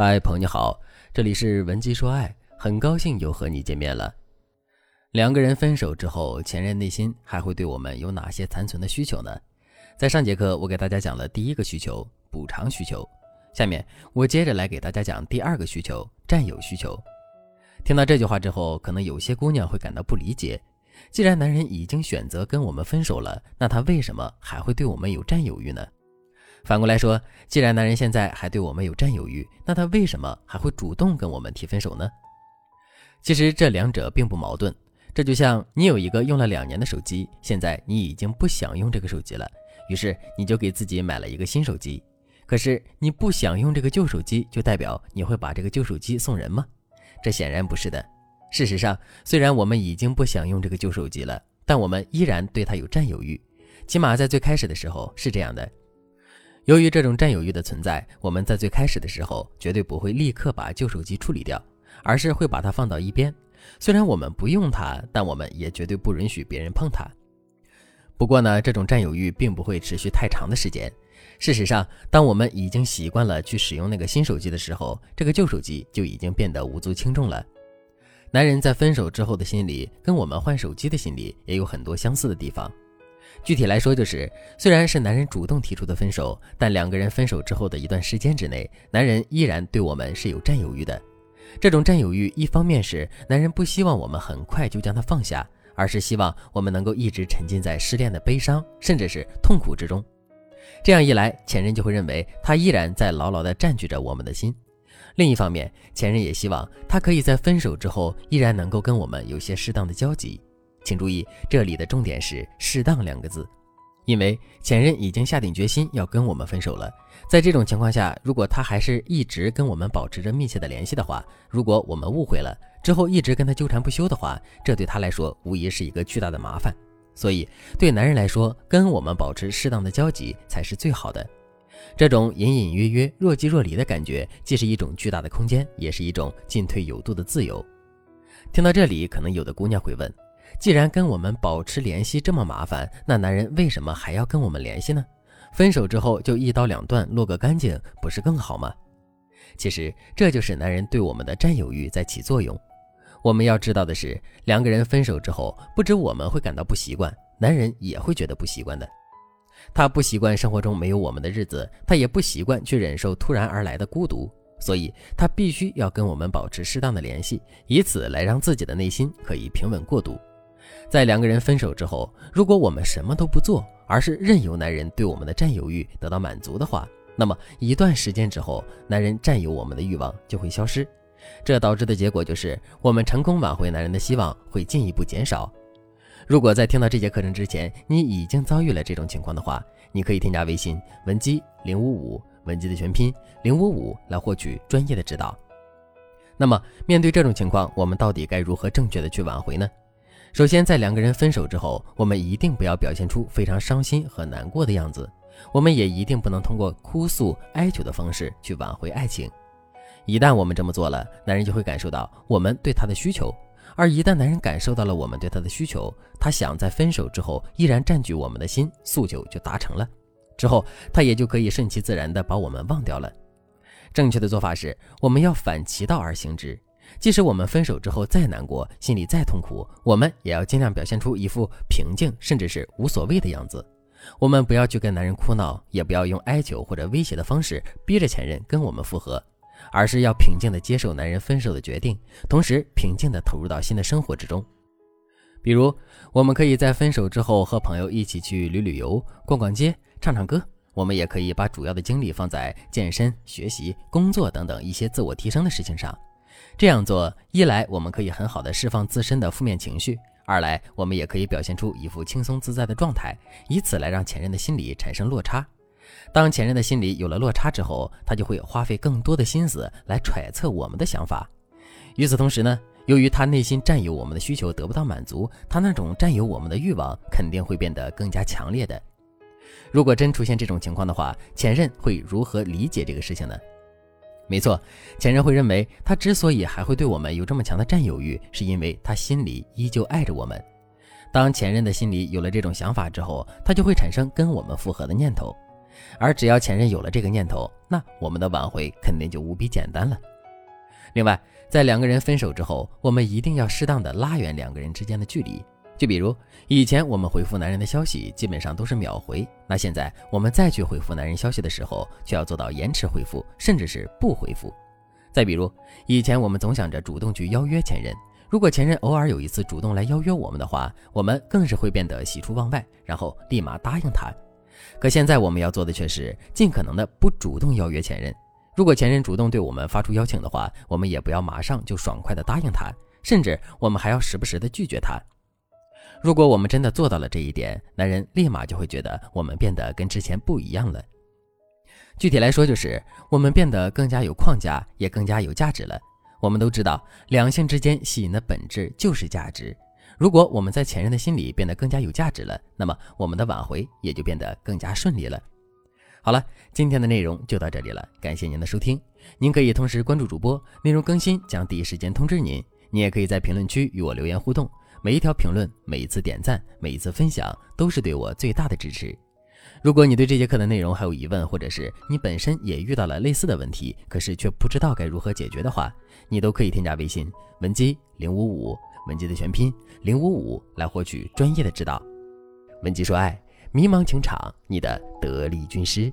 嗨，朋友你好，这里是文姬说爱，很高兴又和你见面了。两个人分手之后，前任内心还会对我们有哪些残存的需求呢？在上节课我给大家讲了第一个需求补偿需求，下面我接着来给大家讲第二个需求占有需求。听到这句话之后，可能有些姑娘会感到不理解，既然男人已经选择跟我们分手了，那他为什么还会对我们有占有欲呢？反过来说，既然男人现在还对我们有占有欲，那他为什么还会主动跟我们提分手呢？其实这两者并不矛盾。这就像你有一个用了两年的手机，现在你已经不想用这个手机了，于是你就给自己买了一个新手机。可是你不想用这个旧手机，就代表你会把这个旧手机送人吗？这显然不是的。事实上，虽然我们已经不想用这个旧手机了，但我们依然对它有占有欲，起码在最开始的时候是这样的。由于这种占有欲的存在，我们在最开始的时候绝对不会立刻把旧手机处理掉，而是会把它放到一边。虽然我们不用它，但我们也绝对不允许别人碰它。不过呢，这种占有欲并不会持续太长的时间。事实上，当我们已经习惯了去使用那个新手机的时候，这个旧手机就已经变得无足轻重了。男人在分手之后的心理，跟我们换手机的心理也有很多相似的地方。具体来说，就是虽然是男人主动提出的分手，但两个人分手之后的一段时间之内，男人依然对我们是有占有欲的。这种占有欲，一方面是男人不希望我们很快就将他放下，而是希望我们能够一直沉浸在失恋的悲伤甚至是痛苦之中。这样一来，前任就会认为他依然在牢牢地占据着我们的心。另一方面，前任也希望他可以在分手之后依然能够跟我们有些适当的交集。请注意，这里的重点是“适当”两个字，因为前任已经下定决心要跟我们分手了。在这种情况下，如果他还是一直跟我们保持着密切的联系的话，如果我们误会了之后一直跟他纠缠不休的话，这对他来说无疑是一个巨大的麻烦。所以，对男人来说，跟我们保持适当的交集才是最好的。这种隐隐约约、若即若离的感觉，既是一种巨大的空间，也是一种进退有度的自由。听到这里，可能有的姑娘会问。既然跟我们保持联系这么麻烦，那男人为什么还要跟我们联系呢？分手之后就一刀两断，落个干净，不是更好吗？其实这就是男人对我们的占有欲在起作用。我们要知道的是，两个人分手之后，不止我们会感到不习惯，男人也会觉得不习惯的。他不习惯生活中没有我们的日子，他也不习惯去忍受突然而来的孤独，所以他必须要跟我们保持适当的联系，以此来让自己的内心可以平稳过渡。在两个人分手之后，如果我们什么都不做，而是任由男人对我们的占有欲得到满足的话，那么一段时间之后，男人占有我们的欲望就会消失，这导致的结果就是我们成功挽回男人的希望会进一步减少。如果在听到这节课程之前，你已经遭遇了这种情况的话，你可以添加微信文姬零五五，文姬的全拼零五五来获取专业的指导。那么面对这种情况，我们到底该如何正确的去挽回呢？首先，在两个人分手之后，我们一定不要表现出非常伤心和难过的样子。我们也一定不能通过哭诉、哀求的方式去挽回爱情。一旦我们这么做了，男人就会感受到我们对他的需求。而一旦男人感受到了我们对他的需求，他想在分手之后依然占据我们的心，诉求就达成了。之后，他也就可以顺其自然地把我们忘掉了。正确的做法是，我们要反其道而行之。即使我们分手之后再难过，心里再痛苦，我们也要尽量表现出一副平静，甚至是无所谓的样子。我们不要去跟男人哭闹，也不要用哀求或者威胁的方式逼着前任跟我们复合，而是要平静地接受男人分手的决定，同时平静地投入到新的生活之中。比如，我们可以在分手之后和朋友一起去旅旅游、逛逛街、唱唱歌。我们也可以把主要的精力放在健身、学习、工作等等一些自我提升的事情上。这样做，一来我们可以很好的释放自身的负面情绪，二来我们也可以表现出一副轻松自在的状态，以此来让前任的心理产生落差。当前任的心理有了落差之后，他就会花费更多的心思来揣测我们的想法。与此同时呢，由于他内心占有我们的需求得不到满足，他那种占有我们的欲望肯定会变得更加强烈的。如果真出现这种情况的话，前任会如何理解这个事情呢？没错，前任会认为他之所以还会对我们有这么强的占有欲，是因为他心里依旧爱着我们。当前任的心里有了这种想法之后，他就会产生跟我们复合的念头。而只要前任有了这个念头，那我们的挽回肯定就无比简单了。另外，在两个人分手之后，我们一定要适当的拉远两个人之间的距离。就比如以前我们回复男人的消息基本上都是秒回，那现在我们再去回复男人消息的时候，就要做到延迟回复，甚至是不回复。再比如以前我们总想着主动去邀约前任，如果前任偶尔有一次主动来邀约我们的话，我们更是会变得喜出望外，然后立马答应他。可现在我们要做的却是尽可能的不主动邀约前任。如果前任主动对我们发出邀请的话，我们也不要马上就爽快的答应他，甚至我们还要时不时的拒绝他。如果我们真的做到了这一点，男人立马就会觉得我们变得跟之前不一样了。具体来说，就是我们变得更加有框架，也更加有价值了。我们都知道，两性之间吸引的本质就是价值。如果我们在前任的心里变得更加有价值了，那么我们的挽回也就变得更加顺利了。好了，今天的内容就到这里了，感谢您的收听。您可以同时关注主播，内容更新将第一时间通知您。你也可以在评论区与我留言互动，每一条评论、每一次点赞、每一次分享，都是对我最大的支持。如果你对这节课的内容还有疑问，或者是你本身也遇到了类似的问题，可是却不知道该如何解决的话，你都可以添加微信文姬零五五。文姬的全拼零五五来获取专业的指导。文姬说爱，迷茫情场，你的得力军师。